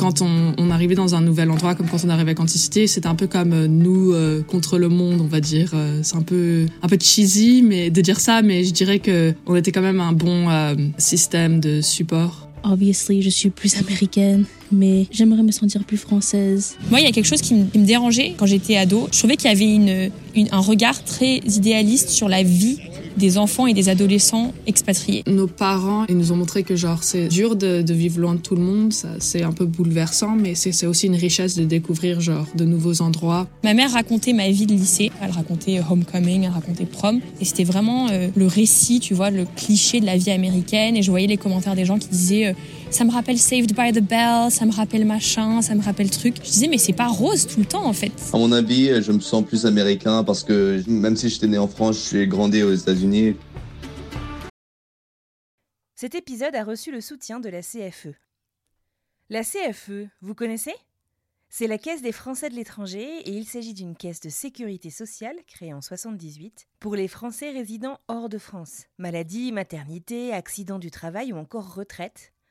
Quand on, on arrivait dans un nouvel endroit, comme quand on arrivait à Quanticité, c'était un peu comme euh, nous euh, contre le monde, on va dire. Euh, c'est un peu, un peu cheesy mais, de dire ça, mais je dirais que on était quand même un bon euh, système de support. Obviously, je suis plus américaine, mais j'aimerais me sentir plus française. Moi, il y a quelque chose qui me, qui me dérangeait quand j'étais ado. Je trouvais qu'il y avait une, une- un regard très idéaliste sur la vie des enfants et des adolescents expatriés. Nos parents, ils nous ont montré que genre c'est dur de, de vivre loin de tout le monde, ça, c'est un peu bouleversant, mais c'est c'est aussi une richesse de découvrir genre de nouveaux endroits. Ma mère racontait ma vie de lycée. Elle racontait homecoming, elle racontait prom. Et c'était vraiment euh, le récit, tu vois, le cliché de la vie américaine. Et je voyais les commentaires des gens qui disaient euh, ça me rappelle Saved by the Bell, ça me rappelle machin, ça me rappelle truc. Je disais mais c'est pas rose tout le temps en fait. À mon avis, je me sens plus américain parce que même si j'étais né en France, je suis grandi aux États-Unis. Cet épisode a reçu le soutien de la CFE. La CFE, vous connaissez? C'est la Caisse des Français de l'étranger et il s'agit d'une caisse de sécurité sociale créée en 78 pour les Français résidant hors de France. Maladie, maternité, accident du travail ou encore retraite.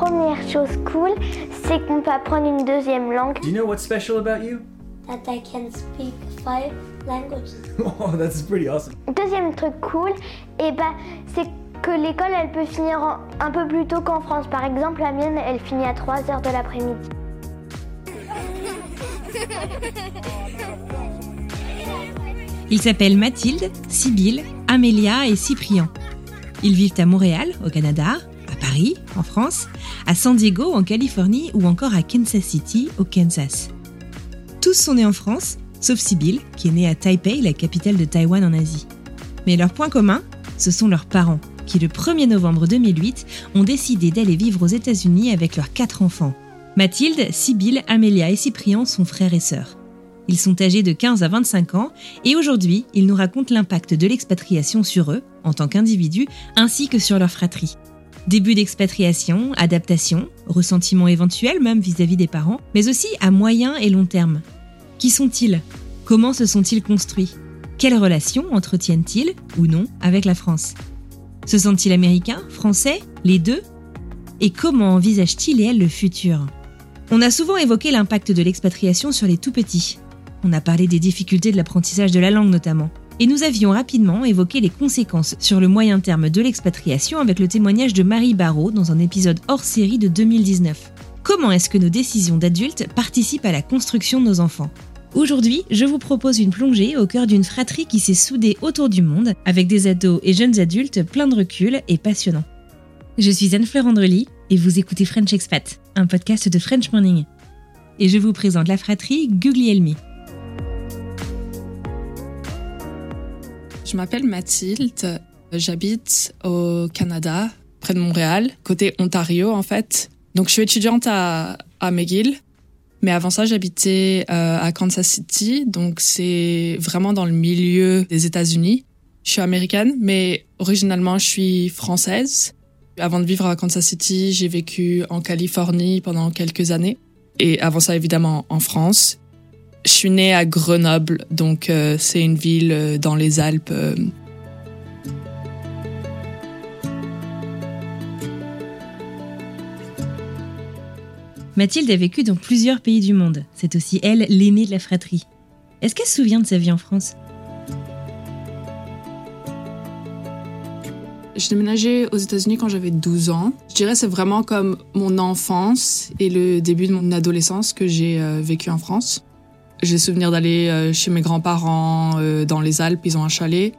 Première chose cool, c'est qu'on peut apprendre une deuxième langue. Do you know what's special about you? That I can speak five languages. Oh, that's pretty awesome. Deuxième truc cool, et ben, c'est que l'école elle peut finir en- un peu plus tôt qu'en France. Par exemple, la mienne elle finit à 3 heures de l'après-midi. Ils s'appellent Mathilde, Sibylle, Amélia et Cyprien. Ils vivent à Montréal, au Canada, Paris, en France, à San Diego, en Californie ou encore à Kansas City, au Kansas. Tous sont nés en France, sauf Sibylle, qui est née à Taipei, la capitale de Taïwan en Asie. Mais leur point commun, ce sont leurs parents, qui le 1er novembre 2008 ont décidé d'aller vivre aux États-Unis avec leurs quatre enfants. Mathilde, Sibylle, Amélia et Cyprien sont frères et sœurs. Ils sont âgés de 15 à 25 ans et aujourd'hui, ils nous racontent l'impact de l'expatriation sur eux, en tant qu'individus, ainsi que sur leur fratrie. Début d'expatriation, adaptation, ressentiment éventuel même vis-à-vis des parents, mais aussi à moyen et long terme. Qui sont-ils? Comment se sont-ils construits? Quelles relations entretiennent-ils, ou non, avec la France? Se sentent-ils américains, français, les deux? Et comment envisagent-ils et elles le futur? On a souvent évoqué l'impact de l'expatriation sur les tout-petits. On a parlé des difficultés de l'apprentissage de la langue notamment. Et nous avions rapidement évoqué les conséquences sur le moyen terme de l'expatriation avec le témoignage de Marie Barrault dans un épisode hors série de 2019. Comment est-ce que nos décisions d'adultes participent à la construction de nos enfants? Aujourd'hui, je vous propose une plongée au cœur d'une fratrie qui s'est soudée autour du monde, avec des ados et jeunes adultes pleins de recul et passionnants. Je suis Anne-Fleur Andrely et vous écoutez French Expat, un podcast de French Morning. Et je vous présente la fratrie Guglielmi. Je m'appelle Mathilde, j'habite au Canada, près de Montréal, côté Ontario en fait. Donc je suis étudiante à, McGill, mais avant ça j'habitais euh, à Kansas City, donc c'est vraiment dans le milieu des États-Unis. Je suis américaine, mais originalement je suis française. Avant de vivre à Kansas City, j'ai vécu en Californie pendant quelques années, et avant ça évidemment en France. Je suis née à Grenoble, donc euh, c'est une ville euh, dans les Alpes. euh. Mathilde a vécu dans plusieurs pays du monde. C'est aussi elle l'aînée de la fratrie. Est-ce qu'elle se souvient de sa vie en France? J'ai déménagé aux États-Unis quand j'avais 12 ans. Je dirais c'est vraiment comme mon enfance et le début de mon adolescence que j'ai vécu en France. J'ai souvenir d'aller euh, chez mes grands-parents euh, dans les Alpes, ils ont un chalet.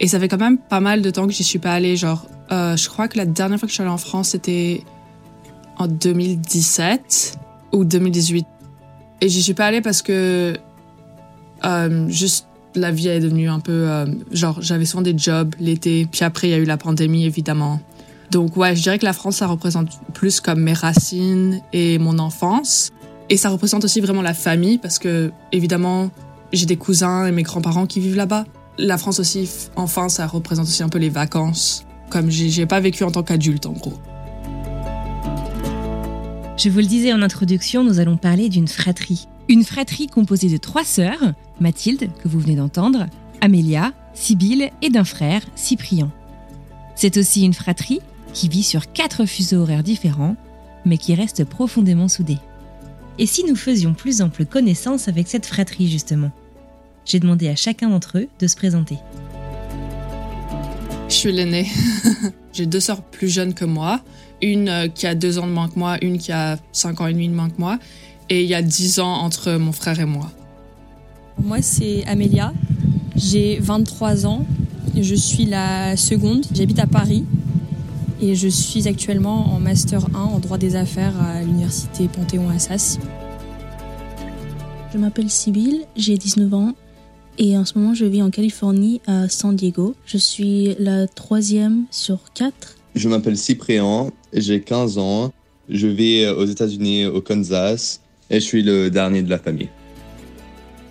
Et ça fait quand même pas mal de temps que j'y suis pas allée. Genre, euh, je crois que la dernière fois que je suis allée en France, c'était en 2017 ou 2018. Et j'y suis pas allée parce que juste la vie est devenue un peu genre j'avais souvent des jobs l'été, puis après il y a eu la pandémie évidemment. Donc ouais, je dirais que la France ça représente plus comme mes racines et mon enfance et ça représente aussi vraiment la famille parce que évidemment j'ai des cousins et mes grands-parents qui vivent là-bas. La France aussi, enfin, ça représente aussi un peu les vacances. Comme j'ai pas vécu en tant qu'adulte, en gros. Je vous le disais en introduction, nous allons parler d'une fratrie. Une fratrie composée de trois sœurs, Mathilde, que vous venez d'entendre, Amélia, Sibylle et d'un frère, Cyprien. C'est aussi une fratrie qui vit sur quatre fuseaux horaires différents, mais qui reste profondément soudée. Et si nous faisions plus ample connaissance avec cette fratrie, justement? J'ai demandé à chacun d'entre eux de se présenter. Je suis l'aînée. j'ai deux sœurs plus jeunes que moi. Une euh, qui a deux ans de moins que moi, une qui a cinq ans et demi de moins que moi. Et il y a dix ans entre mon frère et moi. Moi, c'est Amélia. J'ai 23 ans. Je suis la seconde. J'habite à Paris. Et je suis actuellement en Master 1 en droit des affaires à l'Université Panthéon-Assas. Je m'appelle Sibylle, j'ai 19 ans et en ce moment je vis en Californie à San Diego. Je suis la troisième sur quatre. Je m'appelle Cyprien, j'ai 15 ans, je vis aux États-Unis, au Kansas, et je suis le dernier de la famille.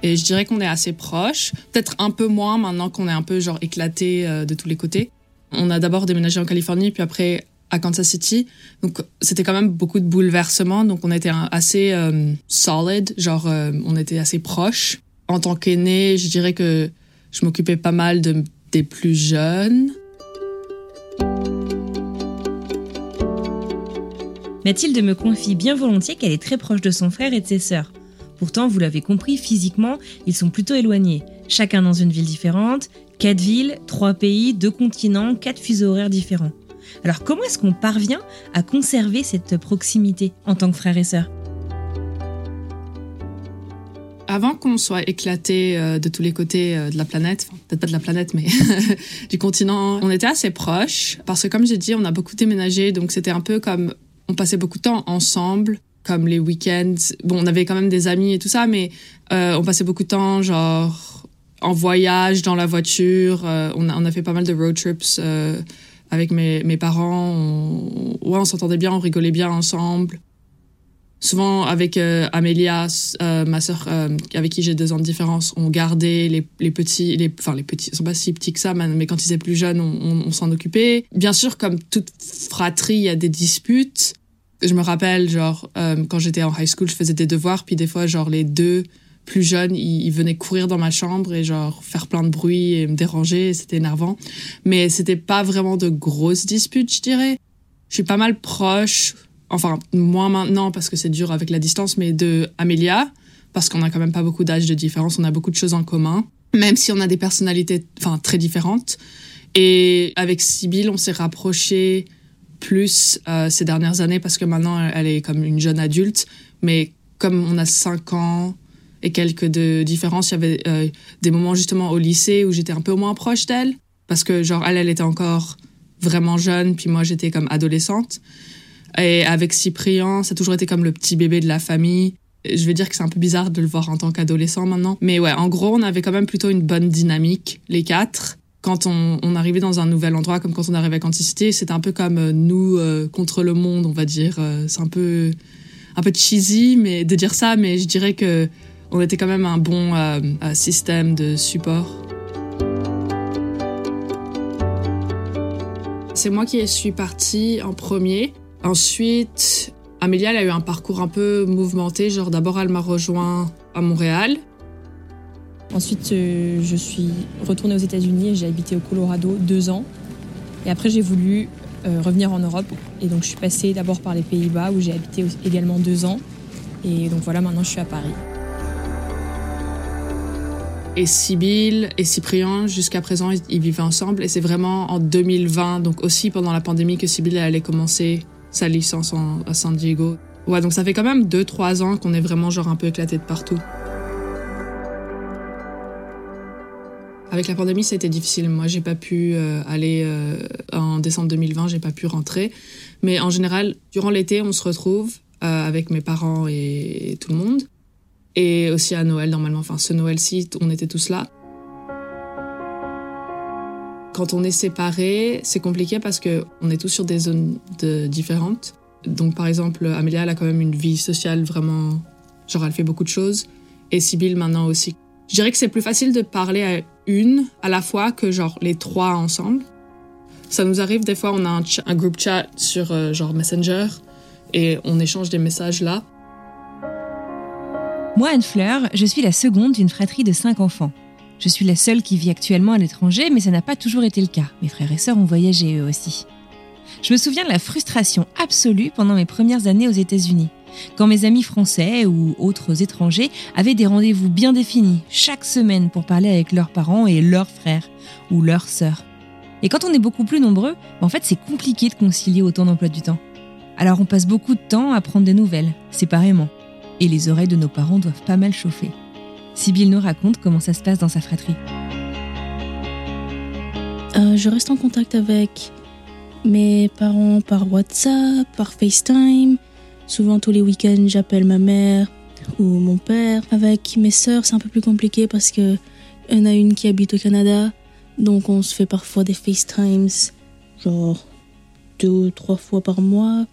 Et je dirais qu'on est assez proches. Peut-être un peu moins maintenant qu'on est un peu genre éclaté euh, de tous les côtés. On a d'abord déménagé en Californie, puis après à Kansas City. Donc c'était quand même beaucoup de bouleversements. Donc on était assez euh, solid, genre euh, on était assez proches. En tant qu'aîné, je dirais que je m'occupais pas mal de, des plus jeunes. Mathilde me confie bien volontiers qu'elle est très proche de son frère et de ses sœurs. Pourtant, vous l'avez compris, physiquement, ils sont plutôt éloignés. Chacun dans une ville différente, quatre villes, trois pays, deux continents, quatre fuseaux horaires différents. Alors comment est-ce qu'on parvient à conserver cette proximité en tant que frères et sœurs? Avant qu'on soit éclaté euh, de tous les côtés euh, de la planète, peut-être pas de la planète, mais du continent, on était assez proches parce que comme j'ai dit, on a beaucoup déménagé, donc c'était un peu comme on passait beaucoup de temps ensemble, comme les week-ends. Bon, on avait quand même des amis et tout ça, mais euh, on passait beaucoup de temps genre en voyage dans la voiture. euh, on, a, fait pas mal de road trips euh, avec mes, mes parents. On, ouais, on s'entendait bien, on rigolait bien ensemble. Souvent avec euh, Amélia, euh, ma sœur avec qui j'ai deux ans de différence, on gardait les, les petits, les, enfin les petits, ils sont pas si petits que ça, mais quand ils étaient plus jeunes, on, on- s'en occupait. Bien sûr, comme toute fratrie, il y a des disputes. Je me rappelle, genre, quand j'étais en high school, je faisais des devoirs, puis des fois, genre, les deux plus jeunes, ils, ils venaient courir dans ma chambre et, genre, faire plein de bruit et me déranger, c'était énervant. Mais c'était pas vraiment de grosses disputes, je dirais. Je suis pas mal proche, enfin, moins maintenant parce que c'est dur avec la distance, mais de Amélia, parce qu'on a quand même pas beaucoup d'âge de différence, on a beaucoup de choses en commun, même si on a des personnalités, enfin, très différentes. Et avec Sibylle, on s'est rapprochés plus euh, ces dernières années parce que maintenant elle est comme une jeune adulte, mais comme on a cinq ans et quelques de différence, il y avait euh, des moments justement au lycée où j'étais un peu moins proche d'elle parce que genre elle, elle était encore vraiment jeune, puis moi j'étais comme adolescente. Et avec Cyprien, ça a toujours été comme le petit bébé de la famille. Je vais dire que c'est un peu bizarre de le voir en tant qu'adolescent maintenant. Mais ouais, en gros, on avait quand même plutôt une bonne dynamique, les quatre. Quand on, arrivait dans un nouvel endroit, comme quand on arrivait à City, c'était un peu comme euh, nous euh, contre le monde, on va dire. C'est un peu, un peu cheesy mais, de dire ça, mais je dirais que on était quand même un bon euh, euh, système de support. C'est moi qui suis partie en premier. Ensuite, Amélia, elle a eu un parcours un peu mouvementé. Genre, d'abord, elle m'a rejoint à Montréal. Ensuite, euh, je suis retournée aux États-Unis et j'ai habité au Colorado deux ans. Et après, j'ai voulu euh, revenir en Europe. Et donc je suis passée d'abord par les Pays-Bas où j'ai habité également deux ans. Et donc voilà, maintenant je suis à Paris. Et Sibyl et Cyprien, jusqu'à présent, ils- vivaient ensemble. Et c'est vraiment en 2020, donc aussi pendant la pandémie, que Sibyl allait commencer sa licence en- à San Diego. Ouais, donc ça fait quand même 2-3 ans qu'on est vraiment genre un peu éclaté de partout. Avec la pandémie, ça a été difficile. Moi, j'ai pas pu euh, aller euh, en décembre 2020, j'ai pas pu rentrer. Mais en général, durant l'été, on se retrouve euh, avec mes parents et tout le monde. Et aussi à Noël, normalement. Enfin, ce Noël-ci, on était tous là. Quand on est séparés, c'est compliqué parce que on est tous sur des zones différentes. Donc, par exemple, Amélia, elle a quand même une vie sociale vraiment. Genre, elle fait beaucoup de choses. Et Sibyl, maintenant aussi. Je dirais que c'est plus facile de parler à une à la fois que, genre, les trois ensemble. Ça nous arrive, des fois, on a un, un group chat sur, euh, genre, Messenger. Et on échange des messages là. Moi, Anne-Fleur, je suis la seconde d'une fratrie de cinq enfants. Je suis la seule qui vit actuellement à l'étranger, mais ça n'a pas toujours été le cas. Mes frères et sœurs ont voyagé eux aussi. Je me souviens de la frustration absolue pendant mes premières années aux États-Unis, quand mes amis français ou autres étrangers avaient des rendez-vous bien définis chaque semaine pour parler avec leurs parents et leurs frères ou leurs sœurs. Et quand on est beaucoup plus nombreux, en fait, c'est compliqué de concilier autant d'emplois du temps. Alors on passe beaucoup de temps à prendre des nouvelles, séparément et les oreilles de nos parents doivent pas mal chauffer. Sibyl nous raconte comment ça se passe dans sa fratrie. Euh, je reste en contact avec mes parents par WhatsApp, par FaceTime. Souvent tous les week-ends, j'appelle ma mère ou mon père. Avec mes sœurs, c'est un peu plus compliqué parce que y en a une qui habite au Canada, donc on se fait parfois des FaceTimes, genre deux ou trois fois par mois.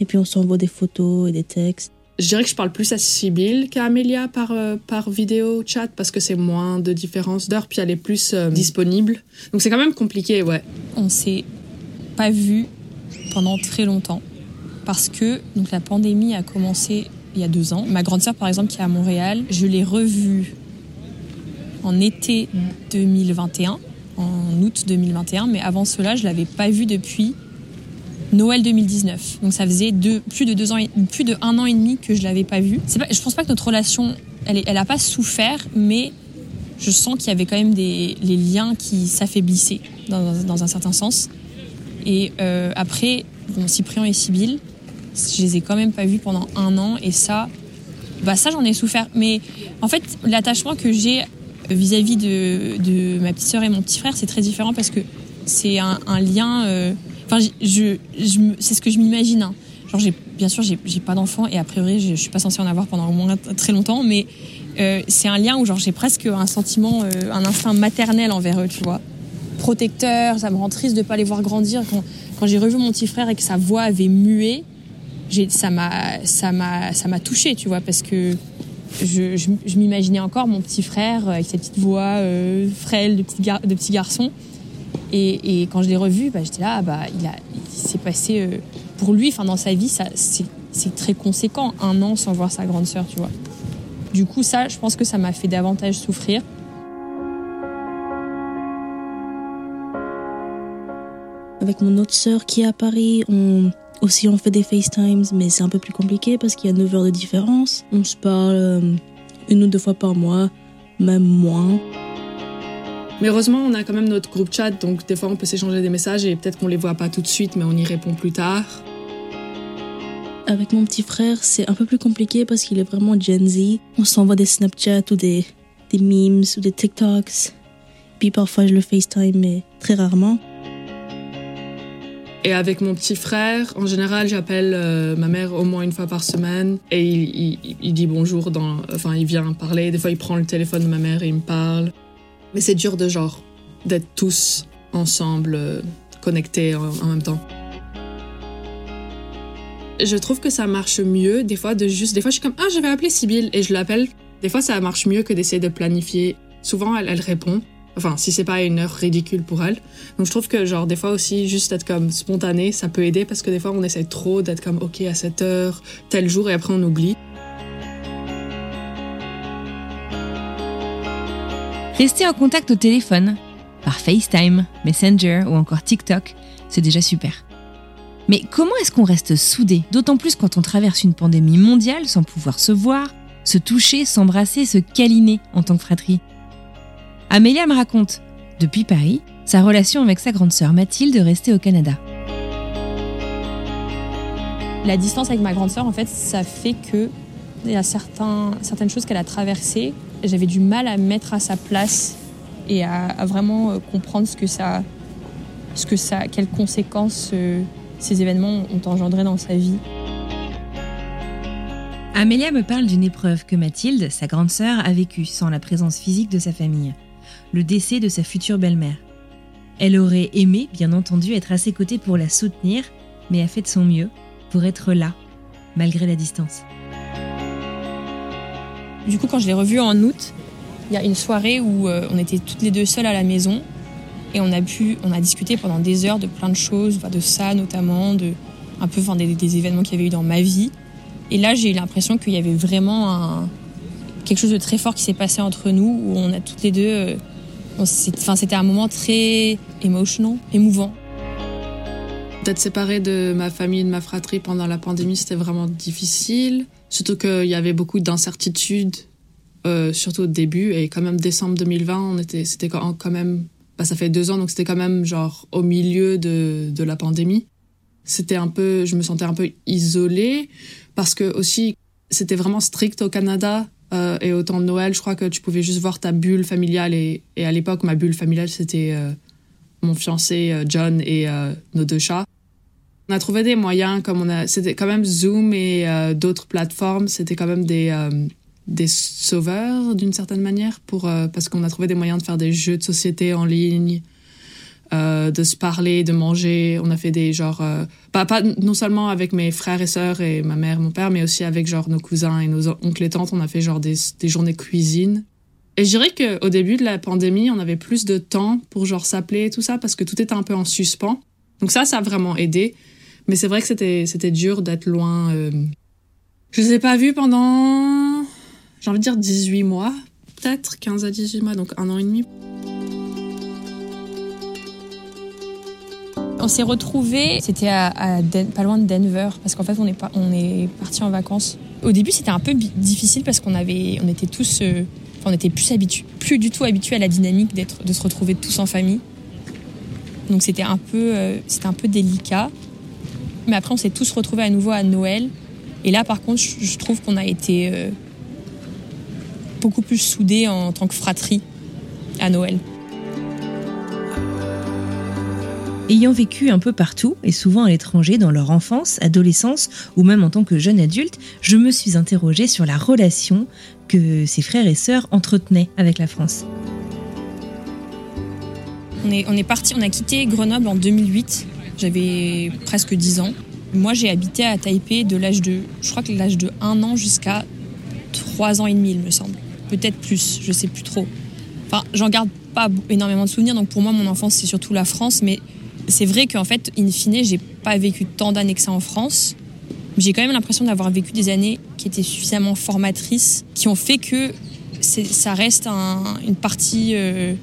Et puis on s'envoie des photos et des textes. Je dirais que je parle plus à Sibyl qu'à Amélia par, euh, par vidéo chat parce que c'est moins de différence d'heure puis elle est plus euh, disponible. Donc c'est quand même compliqué, ouais. On s'est pas vu pendant très longtemps parce que donc la pandémie a commencé il y a deux ans. Ma grande sœur, par exemple, qui est à Montréal, je l'ai revue en été 2021, en août 2021, mais avant cela, je l'avais pas vue depuis Noël 2019. Donc ça faisait plus de deux ans, plus de un an et demi que je l'avais pas. C'est pas, je pense pas que notre relation, elle, elle a pas souffert, mais je sens qu'il y avait quand même des les liens qui s'affaiblissaient dans, un certain sens. Et euh, après, Cyprien et Sibyl, je les ai quand même pas vus pendant un an et ça, bah ça j'en ai souffert. Mais en fait, l'attachement que j'ai vis-à-vis de, ma petite sœur et mon petit frère, c'est très différent parce que c'est un, un lien. euh, Enfin, je, je, c'est ce que je m'imagine. hein. Genre, j'ai, bien sûr, j'ai, j'ai pas d'enfant et a priori, je, je suis pas censée en avoir pendant au moins très longtemps, mais euh, c'est un lien où genre j'ai presque un sentiment, euh, un instinct maternel envers eux, tu vois. Protecteur, ça me rend triste de pas les voir grandir. Quand, quand j'ai revu mon petit frère et que sa voix avait mué, j'ai, ça m'a, ça m'a, ça m'a touché, tu vois, parce que je, je, m'imaginais encore mon petit frère avec sa petite voix euh, frêle de petit, gar- de petit garçon. Et, quand je l'ai revu, bah, j'étais là, bah, il, il s'est passé euh, pour lui, enfin dans sa vie, c'est très conséquent, un an sans voir sa grande sœur, tu vois. Du coup, ça, je pense que ça m'a fait davantage souffrir. Avec mon autre sœur qui est à Paris, on aussi on fait des FaceTimes, mais c'est un peu plus compliqué parce qu'il y a 9 heures de différence. On se parle euh, une ou deux fois par mois, même moins. Mais heureusement, on a quand même notre groupe chat, donc des fois on peut s'échanger des messages et peut-être qu'on les voit pas tout de suite, mais on y répond plus tard. Avec mon petit frère, c'est un peu plus compliqué parce qu'il est vraiment Gen Z. On s'envoie des Snapchats ou des, des memes ou des TikToks. Puis parfois je le FaceTime, mais très rarement. Et avec mon petit frère, en général, j'appelle euh, ma mère au moins une fois par semaine et il, il- il dit bonjour, dans, enfin il vient parler. Des fois, il prend le téléphone de ma mère et il me parle. Mais c'est dur de genre d'être tous ensemble, euh, connectés en, même temps. Je trouve que ça marche mieux des fois de juste. Des fois, je suis comme ah je vais appeler Sibyl et je l'appelle. Des fois, ça marche mieux que d'essayer de planifier. Souvent, elle, elle répond. Enfin, si c'est pas une heure ridicule pour elle. Donc je trouve que genre des fois aussi juste être comme spontané, ça peut aider parce que des fois on essaie trop d'être comme ok à cette heure, tel jour et après on oublie. Rester en contact au téléphone, par FaceTime, Messenger ou encore TikTok, c'est déjà super. Mais comment est-ce qu'on reste soudé D'autant plus quand on traverse une pandémie mondiale sans pouvoir se voir, se toucher, s'embrasser, se câliner en tant que fratrie? Amélia me raconte, depuis Paris, sa relation avec sa grande sœur Mathilde restée au Canada. La distance avec ma grande sœur, en fait, ça fait que il y a certaines choses qu'elle a traversées. J'avais du mal à me mettre à sa place et à, vraiment euh, comprendre ce que ça, ce que ça, quelles conséquences euh, ces événements ont engendré dans sa vie. Amélia me parle d'une épreuve que Mathilde, sa grande sœur, a vécue sans la présence physique de sa famille, le décès de sa future belle-mère. Elle aurait aimé, bien entendu, être à ses côtés pour la soutenir, mais a fait de son mieux pour être là, malgré la distance. Du coup, quand je l'ai revue en août, il y a une soirée où euh, on était toutes les deux seules à la maison et on a pu, on a discuté pendant des heures de plein de choses, de ça notamment, de un peu enfin, des, événements qu'il y avait eu dans ma vie. Et là, j'ai eu l'impression qu'il y avait vraiment quelque chose de très fort qui s'est passé entre nous, où on a toutes les deux, euh, enfin, c'était un moment très émotionnel, émouvant. D'être séparée de ma famille et de ma fratrie pendant la pandémie, c'était vraiment difficile. Surtout qu'il y avait beaucoup d'incertitudes, euh, surtout au début. Et quand même, décembre 2020, on était, c'était quand même, bah, ça fait deux ans, donc c'était quand même genre au milieu de, la pandémie. C'était un peu, je me sentais un peu isolée parce que aussi, c'était vraiment strict au Canada. Euh, et au temps de Noël, je crois que tu pouvais juste voir ta bulle familiale. Et, et à l'époque, ma bulle familiale, c'était euh, mon fiancé euh, John et euh, nos deux chats. On a trouvé des moyens, comme on a, c'était quand même Zoom et euh, d'autres plateformes, c'était quand même des des sauveurs d'une certaine manière pour parce qu'on a trouvé des moyens de faire des jeux de société en ligne, de se parler, de manger. On a fait des genre pas pas non seulement avec mes frères et sœurs et ma mère, mon père, mais aussi avec genre nos cousins et nos oncles et tantes. On a fait genre des des journées cuisine. Et je dirais qu'au début de la pandémie, on avait plus de temps pour genre s'appeler et tout ça parce que tout était un peu en suspens. Donc ça, ça a vraiment aidé. Mais c'est vrai que c'était c'était dur d'être loin. euh. Je les ai pas vus pendant, j'ai envie de dire 18 mois, peut-être 15 à 18 mois, donc un an et demi. On s'est retrouvés, c'était pas loin de Denver, parce qu'en fait on est, on est partis en vacances. Au début c'était un peu difficile parce qu'on avait, on était tous, euh, on était plus habitués, plus du tout habitués à la dynamique d'être, de se retrouver tous en famille. Donc c'était un peu, euh, c'était un peu délicat. Mais après on s'est tous retrouvés à nouveau à Noël. Et là par contre je, je trouve qu'on a été euh, beaucoup plus soudés en tant que fratrie à Noël. Ayant vécu un peu partout, et souvent à l'étranger dans leur enfance, adolescence ou même en tant que jeune adulte, je me suis interrogée sur la relation que ses frères et sœurs entretenaient avec la France. On est, on est parti, on a quitté Grenoble en 2008. J'avais presque 10 ans. Moi, j'ai habité à Taipei de l'âge de, je crois que l'âge de 1 an jusqu'à 3 ans et demi, il me semble. Peut-être plus, je sais plus trop. Enfin, j'en garde pas énormément de souvenirs, donc pour moi, mon enfance, c'est surtout la France. Mais c'est vrai qu'en fait, in fine, j'ai pas vécu tant d'années que ça en France. J'ai quand même l'impression d'avoir vécu des années qui étaient suffisamment formatrices, qui ont fait que ça reste un- une partie euh,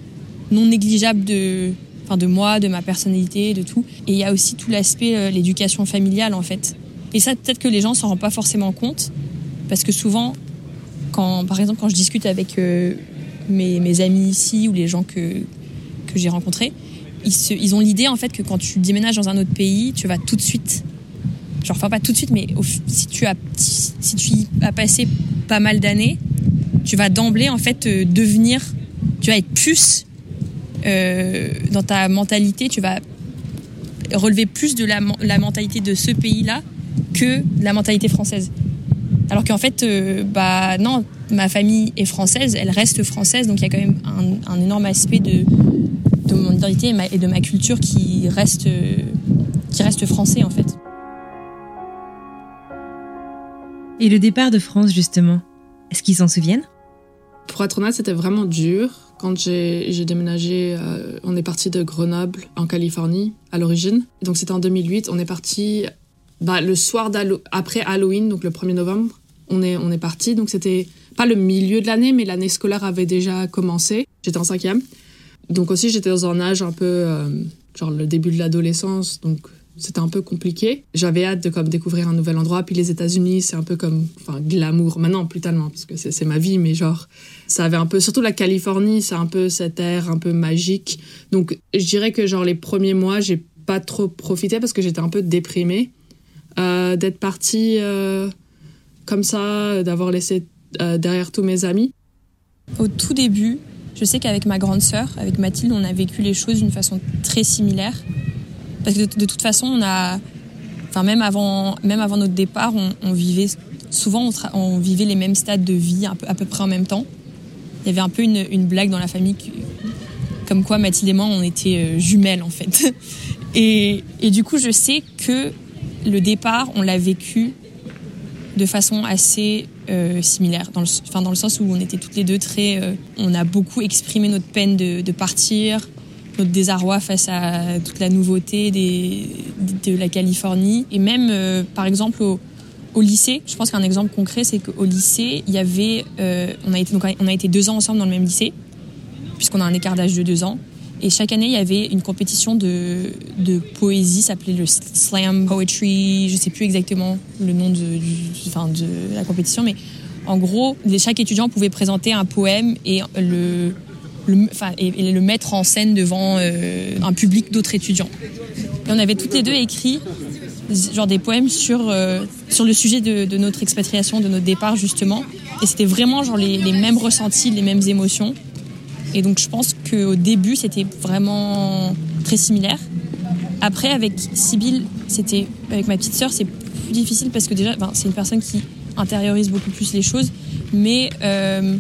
non négligeable de, enfin de moi, de ma personnalité, de tout. Et il y a aussi tout l'aspect euh, l'éducation familiale en fait. Et ça, peut-être que les gens s'en rendent pas forcément compte, parce que souvent, quand, par exemple, quand je discute avec euh, mes, mes amis ici ou les gens que que j'ai rencontrés, ils, ont l'idée en fait que quand tu déménages dans un autre pays, tu vas tout de suite, genre enfin pas tout de suite, mais si tu as si, tu as passé pas mal d'années, tu vas d'emblée en fait euh, devenir, tu vas être plus euh, dans ta mentalité, tu vas relever plus de la, men- la mentalité de ce pays-là que de la mentalité française. Alors qu'en fait, euh, bah non, ma famille est française, elle reste française, donc il y a quand même un énorme aspect de, de mon identité et, ma- et de ma culture qui reste, euh, qui reste français en fait. Et le départ de France, justement, est-ce qu'ils s'en souviennent? Pour être honnête, c'était vraiment dur. Quand j'ai déménagé, euh, on est parti de Grenoble en Californie à l'origine. Donc c'était en 2008. On est parti bah, le soir d'Hallo- après Halloween, donc le 1er novembre. On est, on est parti. Donc c'était pas le milieu de l'année, mais l'année scolaire avait déjà commencé. J'étais en cinquième. Donc aussi j'étais dans un âge un peu, euh, genre le début de l'adolescence. Donc c'était un peu compliqué. J'avais hâte de comme découvrir un nouvel endroit. Puis les États-Unis, c'est un peu comme, enfin, glamour. Maintenant, plus tellement, parce que c'est ma vie, mais genre, ça avait un peu, surtout la Californie, c'est un peu cet air un peu magique. Donc, je dirais que genre les premiers mois, j'ai pas trop profité parce que j'étais un peu déprimée euh, d'être partie euh, comme ça, d'avoir laissé derrière tous mes amis. Au tout début, je sais qu'avec ma grande sœur, avec Mathilde, on a vécu les choses d'une façon très similaire. Parce que de, toute façon, on a, enfin même avant, même avant notre départ, on, vivait souvent, on, vivait les mêmes stades de vie à peu, près en même temps. Il y avait un peu une, blague dans la famille, comme quoi Mathilde et moi, on était euh, jumelles en fait. Et, et du coup, je sais que le départ, on l'a vécu de façon assez euh, similaire, dans le, enfin, dans le sens où on était toutes les deux très... euh, on a beaucoup exprimé notre peine de, partir, notre désarroi face à toute la nouveauté de la Californie. Et même, euh, par exemple, au, au lycée, je pense qu'un exemple concret, c'est qu'au lycée, il y avait... on, a été, donc, on a été deux ans ensemble dans le même lycée, puisqu'on a un écart d'âge de deux ans. Et chaque année, il y avait une compétition de, de poésie, s'appelait le slam poetry, je sais plus exactement le nom de, la compétition, mais en gros, chaque étudiant pouvait présenter un poème et le, mettre en scène devant euh, un public d'autres étudiants. Et on avait toutes les deux écrit genre des poèmes sur, euh, le sujet de, notre expatriation, de notre départ justement. Et c'était vraiment genre les mêmes ressentis, les mêmes émotions. Et donc je pense qu'au début, c'était vraiment très similaire. Après, avec Sybille, c'était avec ma petite sœur, c'est plus difficile parce que déjà, c'est une personne qui intériorise beaucoup plus les choses, mais euh,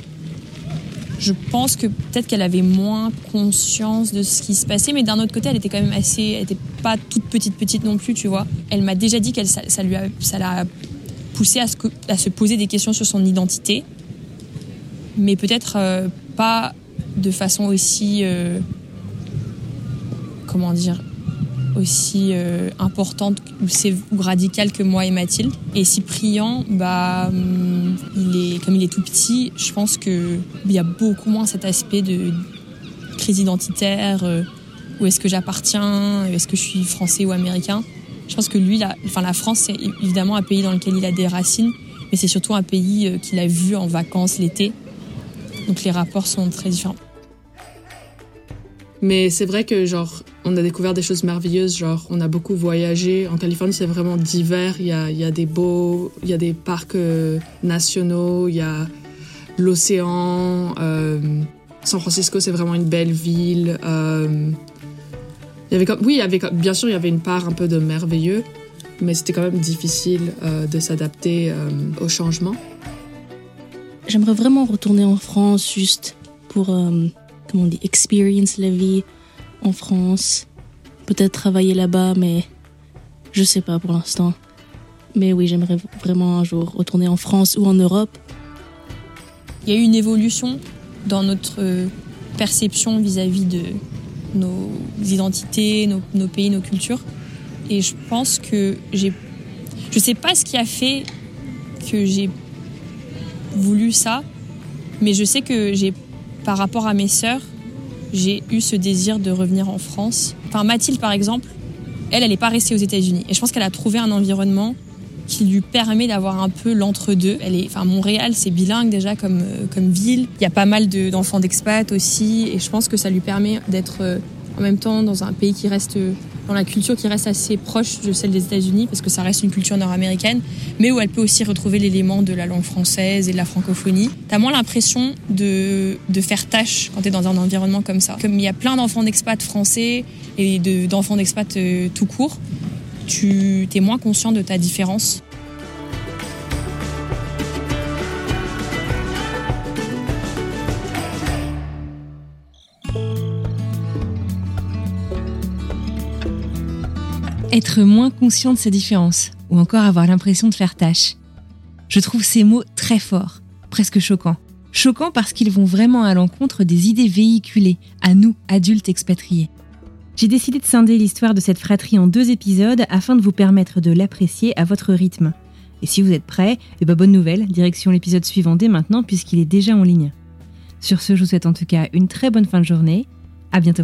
je pense que peut-être qu'elle avait moins conscience de ce qui se passait, mais d'un autre côté, elle était quand même assez, elle était pas toute petite petite non plus, tu vois. Elle m'a déjà dit qu'elle ça, ça l'a poussée à se, co- à se poser des questions sur son identité, mais peut-être euh, pas de façon aussi euh, comment dire aussi euh, importante ou, radicale que moi et Mathilde. Et Cyprien bah hum, il est comme il est tout petit je pense que il y a beaucoup moins cet aspect de crise identitaire euh, où est-ce que j'appartiens est-ce que je suis français ou américain. Je pense que lui la, enfin la France c'est évidemment un pays dans lequel il a des racines mais c'est surtout un pays qu'il a vu en vacances l'été donc les rapports sont très différents Mais c'est vrai que, genre, on a découvert des choses merveilleuses. Genre, on a beaucoup voyagé. En Californie, c'est vraiment divers. Il y a, y a des beaux, il y a des parcs euh, nationaux, il y a l'océan. euh, San Francisco, c'est vraiment une belle ville. euh, y avait comme, oui, y avait, bien sûr, il y avait une part un peu de merveilleux, mais c'était quand même difficile de s'adapter au changement. J'aimerais vraiment retourner en France juste pour, euh, comment on dit, experience la vie en France. Peut-être travailler là-bas, mais je sais pas pour l'instant. Mais oui, j'aimerais vraiment un jour retourner en France ou en Europe. Il y a eu une évolution dans notre euh, perception vis-à-vis de nos identités, nos, nos pays, nos cultures. Et je pense que j'ai. Je sais pas ce qui a fait que j'ai voulu ça, mais je sais que j'ai, par rapport à mes sœurs, j'ai eu ce désir de revenir en France. Enfin, Mathilde, par exemple, elle, elle n'est pas restée aux États-Unis. Et je pense qu'elle a trouvé un environnement qui lui permet d'avoir un peu l'entre-deux. Elle est, enfin, Montréal, c'est bilingue déjà comme, euh, comme ville. Il y a pas mal de- d'enfants d'expat aussi, et je pense que ça lui permet d'être euh, en même temps dans un pays qui reste, euh, dans la culture qui reste assez proche de celle des États-Unis, parce que ça reste une culture nord-américaine, mais où elle peut aussi retrouver l'élément de la langue française et de la francophonie. T'as moins l'impression de, de faire tâche quand t'es dans un environnement comme ça. Comme il y a plein d'enfants d'expat français et de- d'enfants d'expat euh, tout court, tu es moins conscient de ta différence. Être moins conscient de sa différence, ou encore avoir l'impression de faire tâche. Je trouve ces mots très forts, presque choquants. Choquants parce qu'ils vont vraiment à l'encontre des idées véhiculées, à nous, adultes expatriés. J'ai décidé de scinder l'histoire de cette fratrie en deux épisodes afin de vous permettre de l'apprécier à votre rythme. Et si vous êtes prêts, eh ben bonne nouvelle, direction l'épisode suivant dès maintenant puisqu'il est déjà en ligne. Sur ce, je vous souhaite en tout cas une très bonne fin de journée. À bientôt.